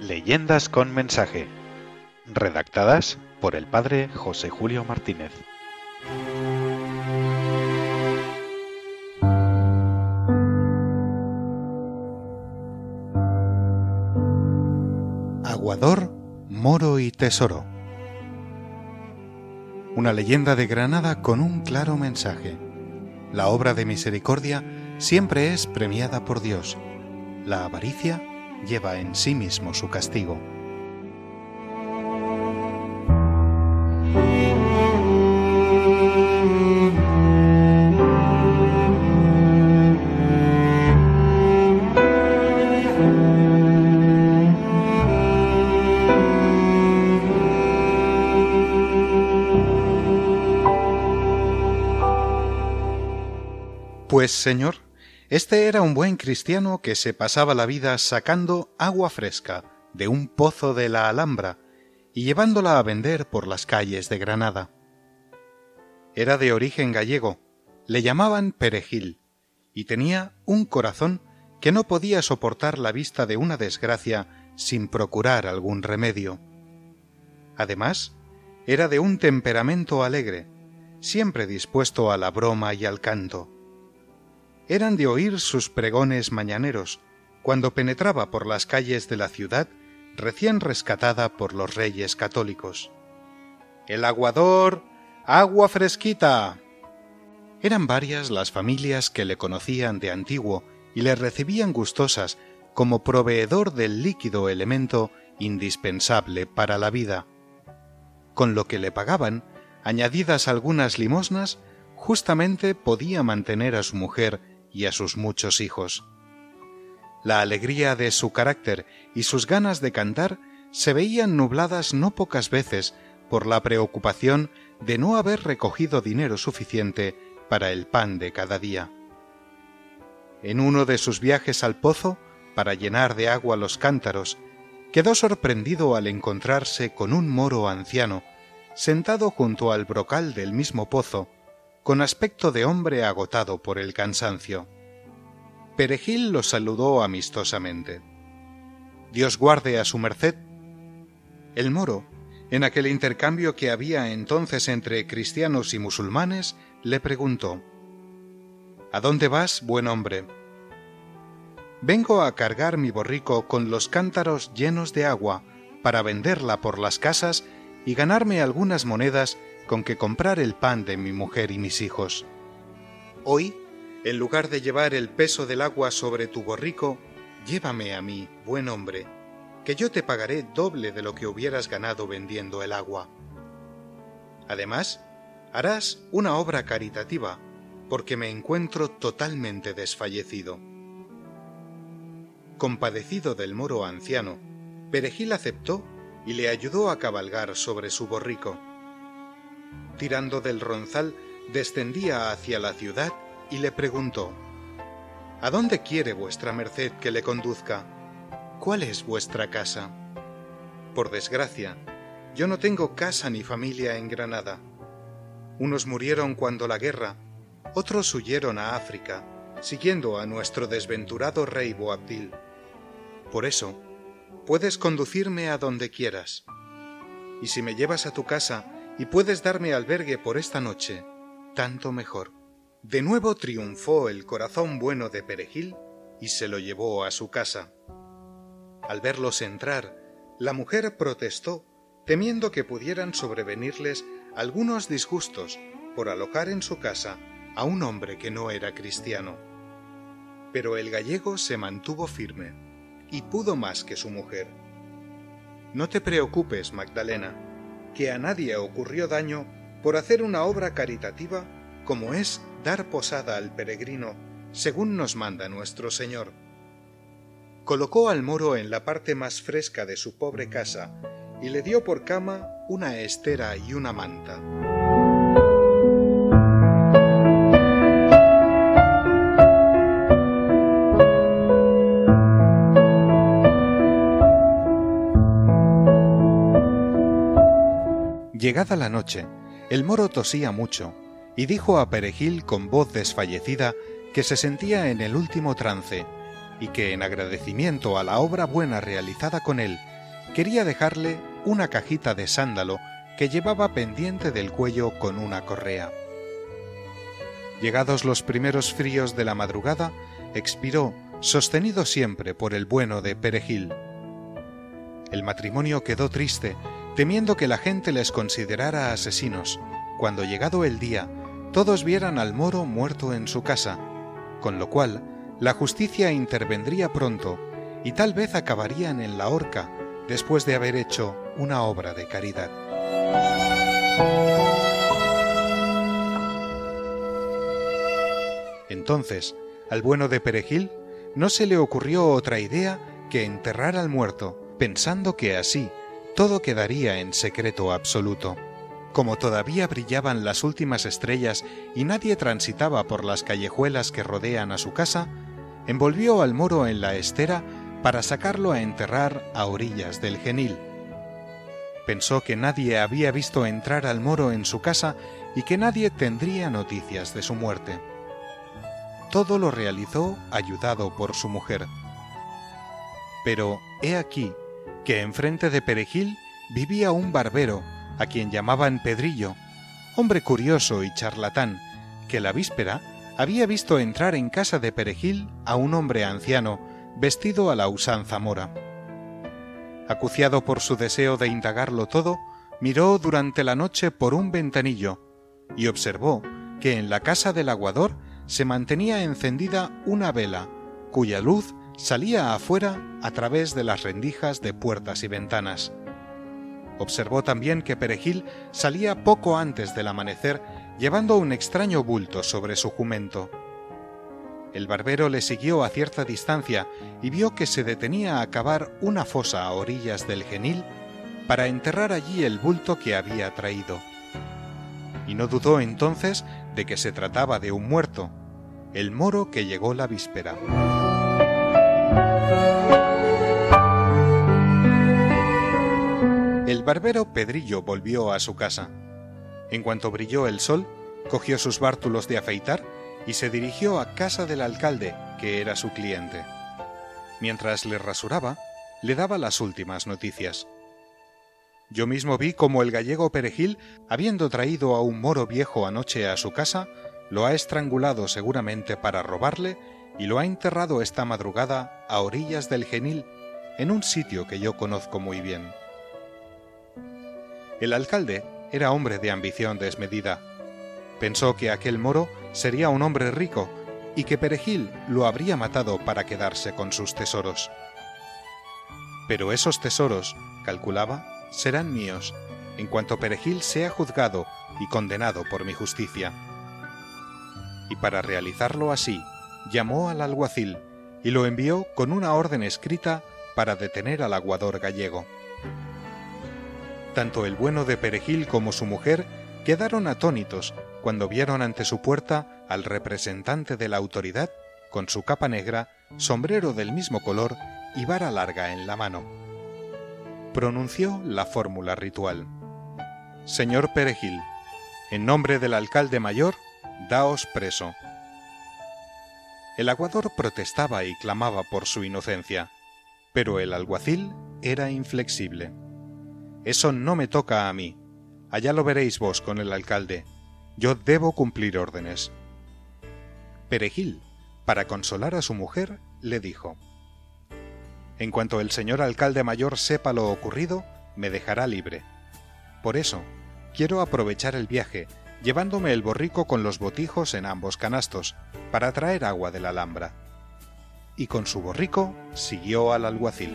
Leyendas con mensaje. Redactadas por el padre José Julio Martínez. Aguador, Moro y Tesoro. Una leyenda de Granada con un claro mensaje. La obra de misericordia siempre es premiada por Dios. La avaricia lleva en sí mismo su castigo. Pues, señor, este era un buen cristiano que se pasaba la vida sacando agua fresca de un pozo de la Alhambra y llevándola a vender por las calles de Granada. Era de origen gallego, le llamaban Perejil, y tenía un corazón que no podía soportar la vista de una desgracia sin procurar algún remedio. Además, era de un temperamento alegre, siempre dispuesto a la broma y al canto eran de oír sus pregones mañaneros cuando penetraba por las calles de la ciudad recién rescatada por los reyes católicos. El aguador. agua fresquita. Eran varias las familias que le conocían de antiguo y le recibían gustosas como proveedor del líquido elemento indispensable para la vida. Con lo que le pagaban, añadidas algunas limosnas, justamente podía mantener a su mujer y a sus muchos hijos. La alegría de su carácter y sus ganas de cantar se veían nubladas no pocas veces por la preocupación de no haber recogido dinero suficiente para el pan de cada día. En uno de sus viajes al pozo, para llenar de agua los cántaros, quedó sorprendido al encontrarse con un moro anciano, sentado junto al brocal del mismo pozo, con aspecto de hombre agotado por el cansancio. Perejil lo saludó amistosamente. Dios guarde a su merced. El moro, en aquel intercambio que había entonces entre cristianos y musulmanes, le preguntó ¿A dónde vas, buen hombre? Vengo a cargar mi borrico con los cántaros llenos de agua para venderla por las casas y ganarme algunas monedas con que comprar el pan de mi mujer y mis hijos. Hoy, en lugar de llevar el peso del agua sobre tu borrico, llévame a mí, buen hombre, que yo te pagaré doble de lo que hubieras ganado vendiendo el agua. Además, harás una obra caritativa, porque me encuentro totalmente desfallecido. Compadecido del moro anciano, Perejil aceptó y le ayudó a cabalgar sobre su borrico tirando del ronzal, descendía hacia la ciudad y le preguntó ¿A dónde quiere vuestra merced que le conduzca? ¿Cuál es vuestra casa? Por desgracia, yo no tengo casa ni familia en Granada. Unos murieron cuando la guerra, otros huyeron a África, siguiendo a nuestro desventurado rey Boabdil. Por eso, puedes conducirme a donde quieras. Y si me llevas a tu casa, y puedes darme albergue por esta noche, tanto mejor. De nuevo triunfó el corazón bueno de Perejil y se lo llevó a su casa. Al verlos entrar, la mujer protestó, temiendo que pudieran sobrevenirles algunos disgustos por alojar en su casa a un hombre que no era cristiano. Pero el gallego se mantuvo firme y pudo más que su mujer. No te preocupes, Magdalena, que a nadie ocurrió daño por hacer una obra caritativa como es dar posada al peregrino, según nos manda nuestro Señor. Colocó al moro en la parte más fresca de su pobre casa y le dio por cama una estera y una manta. Llegada la noche, el moro tosía mucho y dijo a Perejil con voz desfallecida que se sentía en el último trance y que en agradecimiento a la obra buena realizada con él, quería dejarle una cajita de sándalo que llevaba pendiente del cuello con una correa. Llegados los primeros fríos de la madrugada, expiró, sostenido siempre por el bueno de Perejil. El matrimonio quedó triste, temiendo que la gente les considerara asesinos, cuando llegado el día, todos vieran al moro muerto en su casa, con lo cual la justicia intervendría pronto y tal vez acabarían en la horca después de haber hecho una obra de caridad. Entonces, al bueno de Perejil no se le ocurrió otra idea que enterrar al muerto, pensando que así todo quedaría en secreto absoluto. Como todavía brillaban las últimas estrellas y nadie transitaba por las callejuelas que rodean a su casa, envolvió al moro en la estera para sacarlo a enterrar a orillas del genil. Pensó que nadie había visto entrar al moro en su casa y que nadie tendría noticias de su muerte. Todo lo realizó ayudado por su mujer. Pero he aquí que enfrente de Perejil vivía un barbero a quien llamaban Pedrillo, hombre curioso y charlatán, que la víspera había visto entrar en casa de Perejil a un hombre anciano, vestido a la usanza mora. Acuciado por su deseo de indagarlo todo, miró durante la noche por un ventanillo y observó que en la casa del aguador se mantenía encendida una vela, cuya luz salía afuera a través de las rendijas de puertas y ventanas. Observó también que Perejil salía poco antes del amanecer llevando un extraño bulto sobre su jumento. El barbero le siguió a cierta distancia y vio que se detenía a cavar una fosa a orillas del genil para enterrar allí el bulto que había traído. Y no dudó entonces de que se trataba de un muerto, el moro que llegó la víspera. Barbero Pedrillo volvió a su casa. En cuanto brilló el sol, cogió sus bártulos de afeitar y se dirigió a casa del alcalde, que era su cliente. Mientras le rasuraba, le daba las últimas noticias. Yo mismo vi cómo el gallego Perejil, habiendo traído a un moro viejo anoche a su casa, lo ha estrangulado seguramente para robarle y lo ha enterrado esta madrugada a orillas del Genil, en un sitio que yo conozco muy bien. El alcalde era hombre de ambición desmedida. Pensó que aquel moro sería un hombre rico y que Perejil lo habría matado para quedarse con sus tesoros. Pero esos tesoros, calculaba, serán míos en cuanto Perejil sea juzgado y condenado por mi justicia. Y para realizarlo así, llamó al alguacil y lo envió con una orden escrita para detener al aguador gallego. Tanto el bueno de Perejil como su mujer quedaron atónitos cuando vieron ante su puerta al representante de la autoridad con su capa negra, sombrero del mismo color y vara larga en la mano. Pronunció la fórmula ritual. Señor Perejil, en nombre del alcalde mayor, daos preso. El aguador protestaba y clamaba por su inocencia, pero el alguacil era inflexible. Eso no me toca a mí. Allá lo veréis vos con el alcalde. Yo debo cumplir órdenes. Perejil, para consolar a su mujer, le dijo En cuanto el señor alcalde mayor sepa lo ocurrido, me dejará libre. Por eso, quiero aprovechar el viaje, llevándome el borrico con los botijos en ambos canastos, para traer agua de la Alhambra. Y con su borrico siguió al alguacil.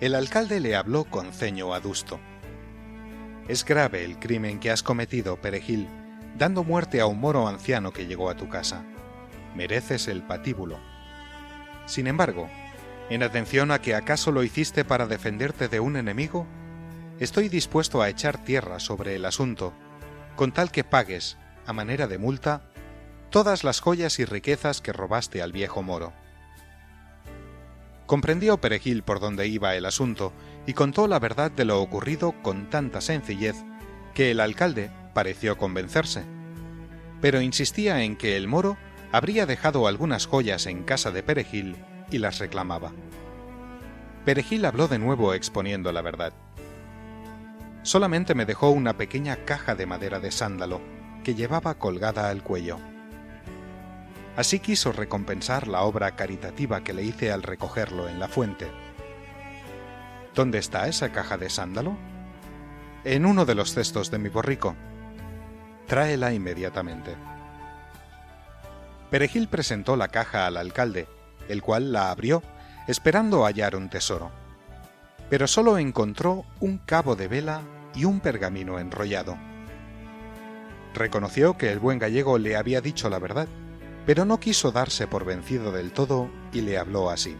El alcalde le habló con ceño adusto. Es grave el crimen que has cometido, Perejil, dando muerte a un moro anciano que llegó a tu casa. Mereces el patíbulo. Sin embargo, en atención a que acaso lo hiciste para defenderte de un enemigo, estoy dispuesto a echar tierra sobre el asunto, con tal que pagues, a manera de multa, todas las joyas y riquezas que robaste al viejo moro. Comprendió Perejil por dónde iba el asunto y contó la verdad de lo ocurrido con tanta sencillez que el alcalde pareció convencerse. Pero insistía en que el moro habría dejado algunas joyas en casa de Perejil y las reclamaba. Perejil habló de nuevo exponiendo la verdad. Solamente me dejó una pequeña caja de madera de sándalo que llevaba colgada al cuello. Así quiso recompensar la obra caritativa que le hice al recogerlo en la fuente. ¿Dónde está esa caja de sándalo? En uno de los cestos de mi borrico. Tráela inmediatamente. Perejil presentó la caja al alcalde, el cual la abrió, esperando hallar un tesoro. Pero solo encontró un cabo de vela y un pergamino enrollado. Reconoció que el buen gallego le había dicho la verdad, pero no quiso darse por vencido del todo y le habló así.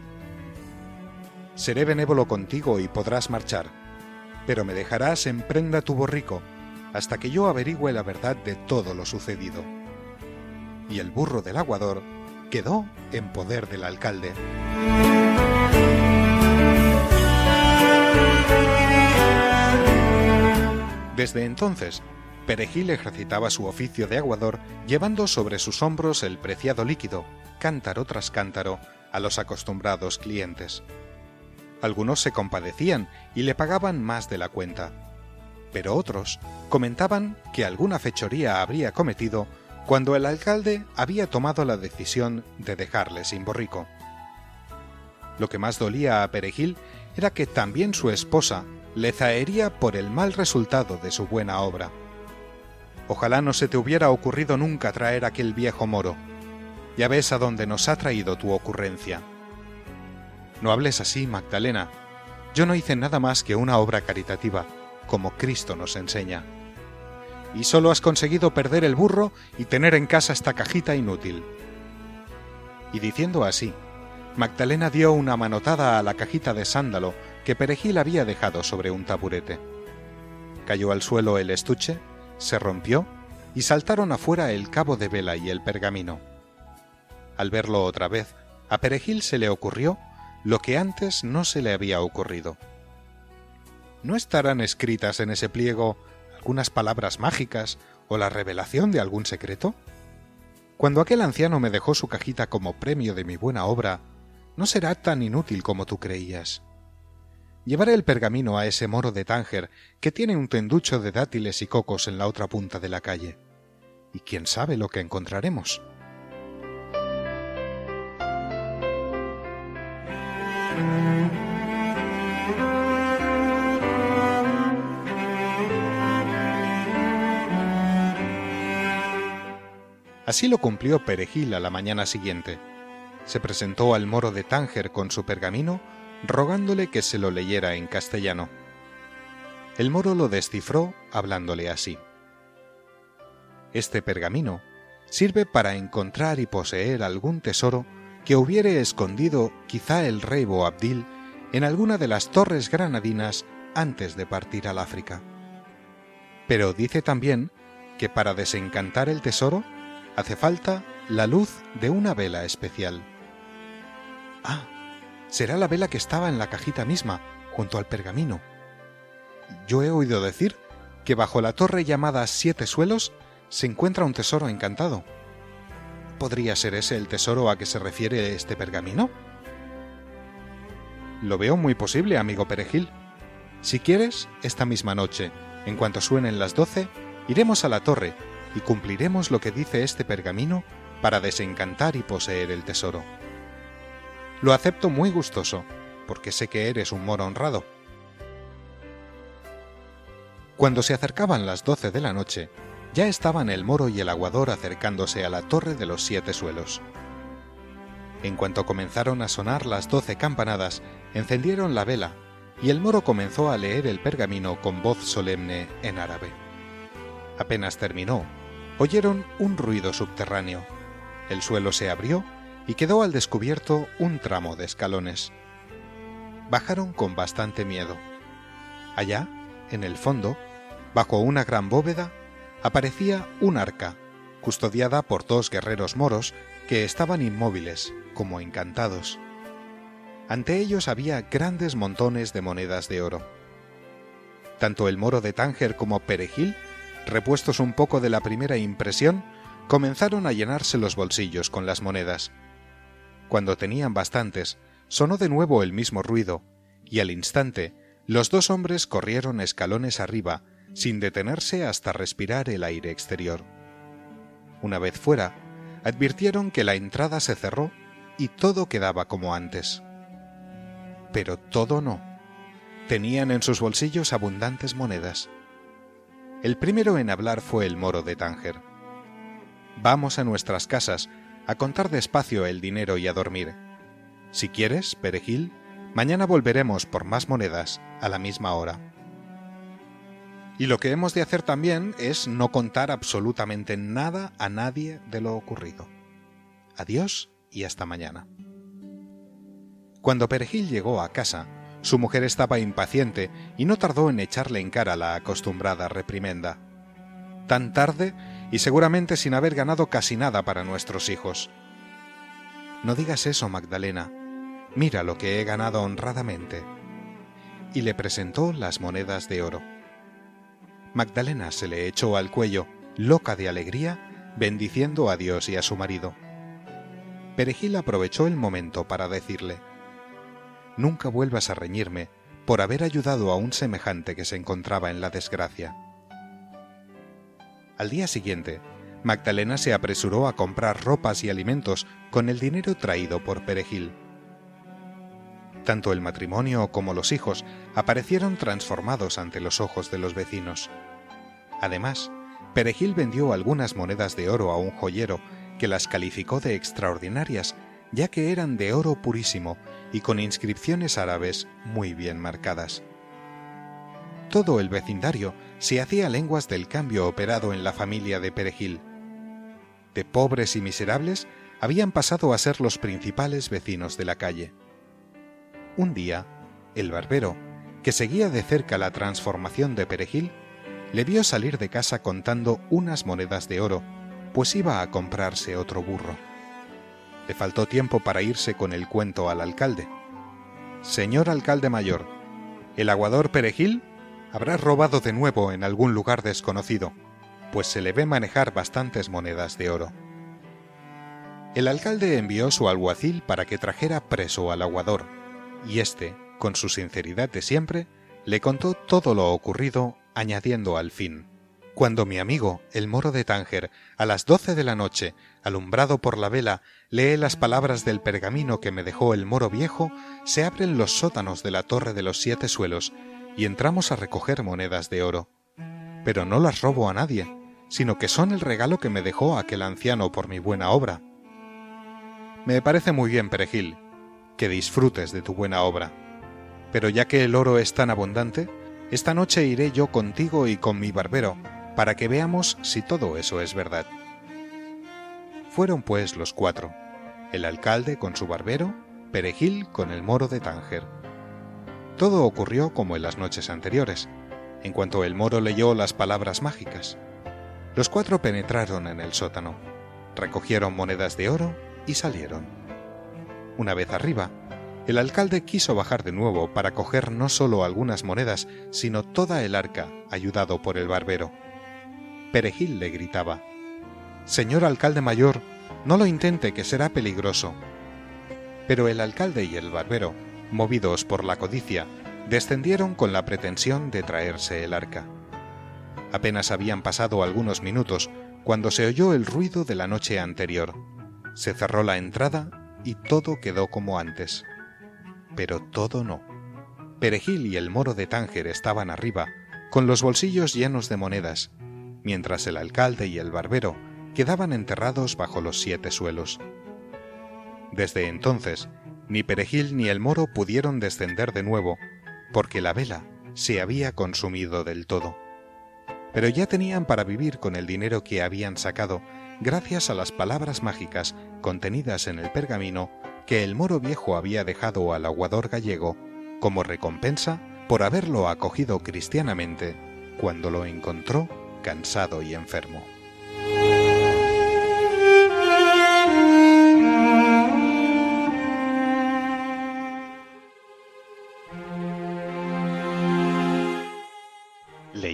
Seré benévolo contigo y podrás marchar, pero me dejarás en prenda tu borrico hasta que yo averigüe la verdad de todo lo sucedido. Y el burro del aguador quedó en poder del alcalde. Desde entonces, Perejil ejercitaba su oficio de aguador llevando sobre sus hombros el preciado líquido, cántaro tras cántaro, a los acostumbrados clientes. Algunos se compadecían y le pagaban más de la cuenta, pero otros comentaban que alguna fechoría habría cometido cuando el alcalde había tomado la decisión de dejarle sin borrico. Lo que más dolía a Perejil era que también su esposa le zahería por el mal resultado de su buena obra. Ojalá no se te hubiera ocurrido nunca traer aquel viejo moro. Ya ves a dónde nos ha traído tu ocurrencia. No hables así, Magdalena. Yo no hice nada más que una obra caritativa, como Cristo nos enseña. Y solo has conseguido perder el burro y tener en casa esta cajita inútil. Y diciendo así, Magdalena dio una manotada a la cajita de sándalo que Perejil había dejado sobre un taburete. Cayó al suelo el estuche se rompió y saltaron afuera el cabo de vela y el pergamino. Al verlo otra vez, a Perejil se le ocurrió lo que antes no se le había ocurrido. ¿No estarán escritas en ese pliego algunas palabras mágicas o la revelación de algún secreto? Cuando aquel anciano me dejó su cajita como premio de mi buena obra, no será tan inútil como tú creías. Llevaré el pergamino a ese moro de Tánger que tiene un tenducho de dátiles y cocos en la otra punta de la calle. Y quién sabe lo que encontraremos. Así lo cumplió Perejil a la mañana siguiente. Se presentó al moro de Tánger con su pergamino rogándole que se lo leyera en castellano. El moro lo descifró hablándole así. Este pergamino sirve para encontrar y poseer algún tesoro que hubiere escondido quizá el rey Boabdil en alguna de las torres granadinas antes de partir al África. Pero dice también que para desencantar el tesoro hace falta la luz de una vela especial. Ah, será la vela que estaba en la cajita misma, junto al pergamino. Yo he oído decir que bajo la torre llamada Siete Suelos se encuentra un tesoro encantado. ¿Podría ser ese el tesoro a que se refiere este pergamino? Lo veo muy posible, amigo Perejil. Si quieres, esta misma noche, en cuanto suenen las doce, iremos a la torre y cumpliremos lo que dice este pergamino para desencantar y poseer el tesoro. Lo acepto muy gustoso, porque sé que eres un moro honrado. Cuando se acercaban las doce de la noche, ya estaban el moro y el aguador acercándose a la torre de los siete suelos. En cuanto comenzaron a sonar las doce campanadas, encendieron la vela, y el moro comenzó a leer el pergamino con voz solemne en árabe. Apenas terminó, oyeron un ruido subterráneo. El suelo se abrió y quedó al descubierto un tramo de escalones. Bajaron con bastante miedo. Allá, en el fondo, bajo una gran bóveda, aparecía un arca, custodiada por dos guerreros moros que estaban inmóviles, como encantados. Ante ellos había grandes montones de monedas de oro. Tanto el moro de Tánger como Perejil, repuestos un poco de la primera impresión, comenzaron a llenarse los bolsillos con las monedas. Cuando tenían bastantes, sonó de nuevo el mismo ruido, y al instante los dos hombres corrieron escalones arriba, sin detenerse hasta respirar el aire exterior. Una vez fuera, advirtieron que la entrada se cerró y todo quedaba como antes. Pero todo no. Tenían en sus bolsillos abundantes monedas. El primero en hablar fue el moro de Tánger. Vamos a nuestras casas a contar despacio el dinero y a dormir. Si quieres, Perejil, mañana volveremos por más monedas a la misma hora. Y lo que hemos de hacer también es no contar absolutamente nada a nadie de lo ocurrido. Adiós y hasta mañana. Cuando Perejil llegó a casa, su mujer estaba impaciente y no tardó en echarle en cara la acostumbrada reprimenda. Tan tarde y seguramente sin haber ganado casi nada para nuestros hijos. No digas eso, Magdalena. Mira lo que he ganado honradamente. Y le presentó las monedas de oro. Magdalena se le echó al cuello, loca de alegría, bendiciendo a Dios y a su marido. Perejil aprovechó el momento para decirle, Nunca vuelvas a reñirme por haber ayudado a un semejante que se encontraba en la desgracia. Al día siguiente, Magdalena se apresuró a comprar ropas y alimentos con el dinero traído por Perejil. Tanto el matrimonio como los hijos aparecieron transformados ante los ojos de los vecinos. Además, Perejil vendió algunas monedas de oro a un joyero que las calificó de extraordinarias, ya que eran de oro purísimo y con inscripciones árabes muy bien marcadas. Todo el vecindario se hacía lenguas del cambio operado en la familia de Perejil. De pobres y miserables habían pasado a ser los principales vecinos de la calle. Un día, el barbero, que seguía de cerca la transformación de Perejil, le vio salir de casa contando unas monedas de oro, pues iba a comprarse otro burro. Le faltó tiempo para irse con el cuento al alcalde. Señor alcalde mayor, el aguador Perejil habrá robado de nuevo en algún lugar desconocido, pues se le ve manejar bastantes monedas de oro. El alcalde envió su alguacil para que trajera preso al aguador, y éste, con su sinceridad de siempre, le contó todo lo ocurrido, añadiendo al fin Cuando mi amigo, el moro de Tánger, a las doce de la noche, alumbrado por la vela, lee las palabras del pergamino que me dejó el moro viejo, se abren los sótanos de la torre de los siete suelos, y entramos a recoger monedas de oro. Pero no las robo a nadie, sino que son el regalo que me dejó aquel anciano por mi buena obra. Me parece muy bien, Perejil, que disfrutes de tu buena obra. Pero ya que el oro es tan abundante, esta noche iré yo contigo y con mi barbero, para que veamos si todo eso es verdad. Fueron pues los cuatro, el alcalde con su barbero, Perejil con el moro de Tánger. Todo ocurrió como en las noches anteriores, en cuanto el moro leyó las palabras mágicas. Los cuatro penetraron en el sótano, recogieron monedas de oro y salieron. Una vez arriba, el alcalde quiso bajar de nuevo para coger no solo algunas monedas, sino toda el arca, ayudado por el barbero. Perejil le gritaba Señor alcalde mayor, no lo intente, que será peligroso. Pero el alcalde y el barbero, movidos por la codicia, descendieron con la pretensión de traerse el arca. Apenas habían pasado algunos minutos cuando se oyó el ruido de la noche anterior. Se cerró la entrada y todo quedó como antes. Pero todo no. Perejil y el moro de Tánger estaban arriba, con los bolsillos llenos de monedas, mientras el alcalde y el barbero quedaban enterrados bajo los siete suelos. Desde entonces, ni Perejil ni el moro pudieron descender de nuevo, porque la vela se había consumido del todo. Pero ya tenían para vivir con el dinero que habían sacado gracias a las palabras mágicas contenidas en el pergamino que el moro viejo había dejado al aguador gallego como recompensa por haberlo acogido cristianamente cuando lo encontró cansado y enfermo.